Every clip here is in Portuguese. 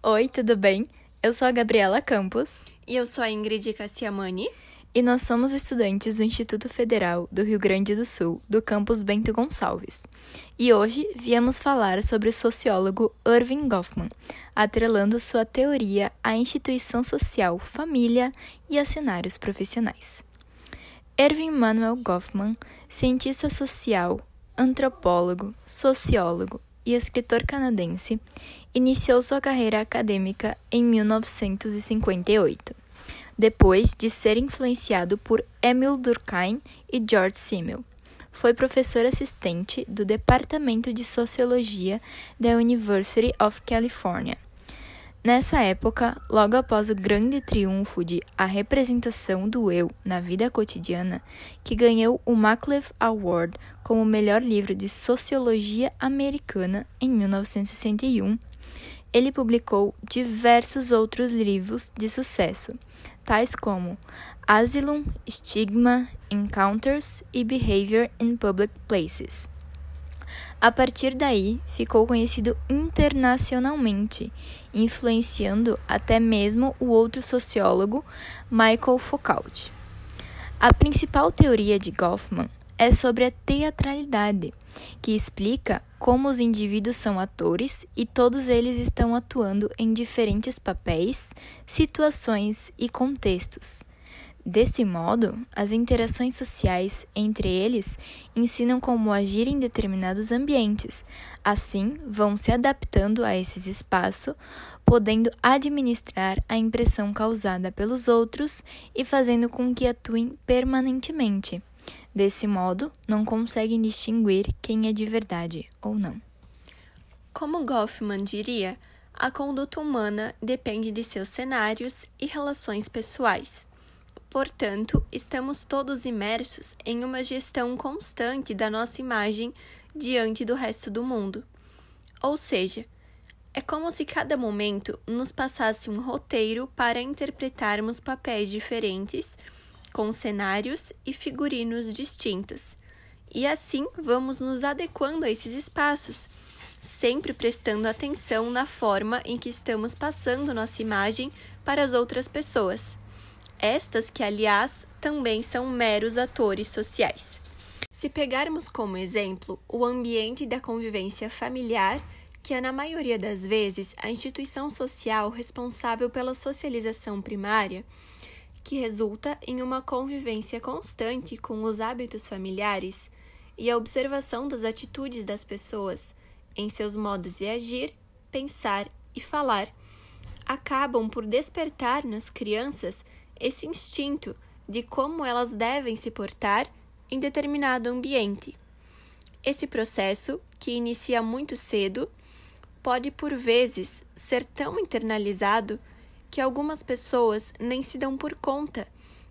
Oi, tudo bem? Eu sou a Gabriela Campos. E eu sou a Ingrid Cassiamani. E nós somos estudantes do Instituto Federal do Rio Grande do Sul, do campus Bento Gonçalves. E hoje viemos falar sobre o sociólogo Irving Goffman, atrelando sua teoria à instituição social, família e a cenários profissionais. Irving Manuel Goffman, cientista social, antropólogo, sociólogo e escritor canadense, iniciou sua carreira acadêmica em 1958, depois de ser influenciado por Emil Durkheim e George Simmel. Foi professor assistente do Departamento de Sociologia da University of California Nessa época, logo após o grande triunfo de A Representação do Eu na Vida Cotidiana, que ganhou o Maclef Award como melhor livro de sociologia americana em 1961, ele publicou diversos outros livros de sucesso, tais como Asylum, Stigma, Encounters e Behavior in Public Places. A partir daí, ficou conhecido internacionalmente, influenciando até mesmo o outro sociólogo Michael Foucault. A principal teoria de Goffman é sobre a teatralidade, que explica como os indivíduos são atores e todos eles estão atuando em diferentes papéis, situações e contextos. Desse modo, as interações sociais entre eles ensinam como agir em determinados ambientes. Assim, vão se adaptando a esses espaços, podendo administrar a impressão causada pelos outros e fazendo com que atuem permanentemente. Desse modo, não conseguem distinguir quem é de verdade ou não. Como Goffman diria, a conduta humana depende de seus cenários e relações pessoais. Portanto, estamos todos imersos em uma gestão constante da nossa imagem diante do resto do mundo. Ou seja, é como se cada momento nos passasse um roteiro para interpretarmos papéis diferentes, com cenários e figurinos distintos. E assim vamos nos adequando a esses espaços, sempre prestando atenção na forma em que estamos passando nossa imagem para as outras pessoas estas que, aliás, também são meros atores sociais. Se pegarmos como exemplo o ambiente da convivência familiar, que é, na maioria das vezes, a instituição social responsável pela socialização primária, que resulta em uma convivência constante com os hábitos familiares e a observação das atitudes das pessoas em seus modos de agir, pensar e falar, acabam por despertar nas crianças esse instinto de como elas devem se portar em determinado ambiente. Esse processo, que inicia muito cedo, pode por vezes ser tão internalizado que algumas pessoas nem se dão por conta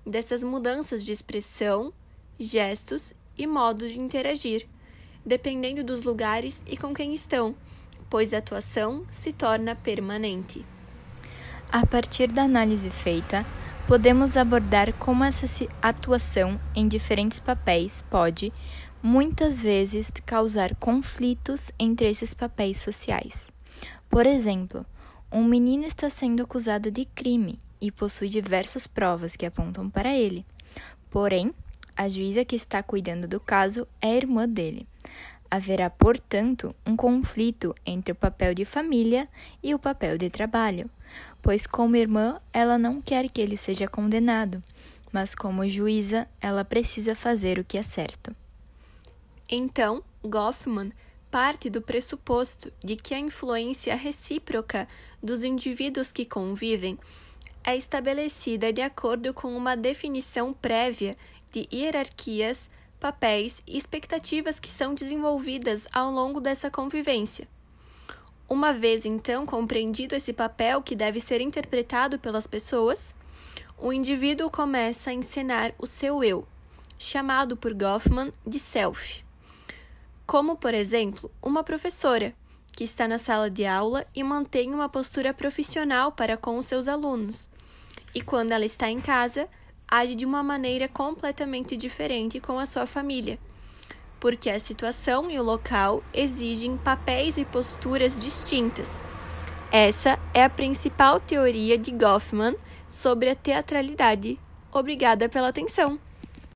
dessas mudanças de expressão, gestos e modo de interagir, dependendo dos lugares e com quem estão, pois a atuação se torna permanente. A partir da análise feita, podemos abordar como essa atuação em diferentes papéis pode, muitas vezes, causar conflitos entre esses papéis sociais. Por exemplo, um menino está sendo acusado de crime e possui diversas provas que apontam para ele. Porém, a juíza que está cuidando do caso é irmã dele. Haverá, portanto, um conflito entre o papel de família e o papel de trabalho pois, como irmã, ela não quer que ele seja condenado, mas, como juíza, ela precisa fazer o que é certo. Então, Goffman parte do pressuposto de que a influência recíproca dos indivíduos que convivem é estabelecida de acordo com uma definição prévia de hierarquias, papéis e expectativas que são desenvolvidas ao longo dessa convivência. Uma vez então compreendido esse papel que deve ser interpretado pelas pessoas, o indivíduo começa a encenar o seu eu, chamado por Goffman de self. Como, por exemplo, uma professora que está na sala de aula e mantém uma postura profissional para com os seus alunos, e quando ela está em casa, age de uma maneira completamente diferente com a sua família porque a situação e o local exigem papéis e posturas distintas. Essa é a principal teoria de Goffman sobre a teatralidade. Obrigada pela atenção!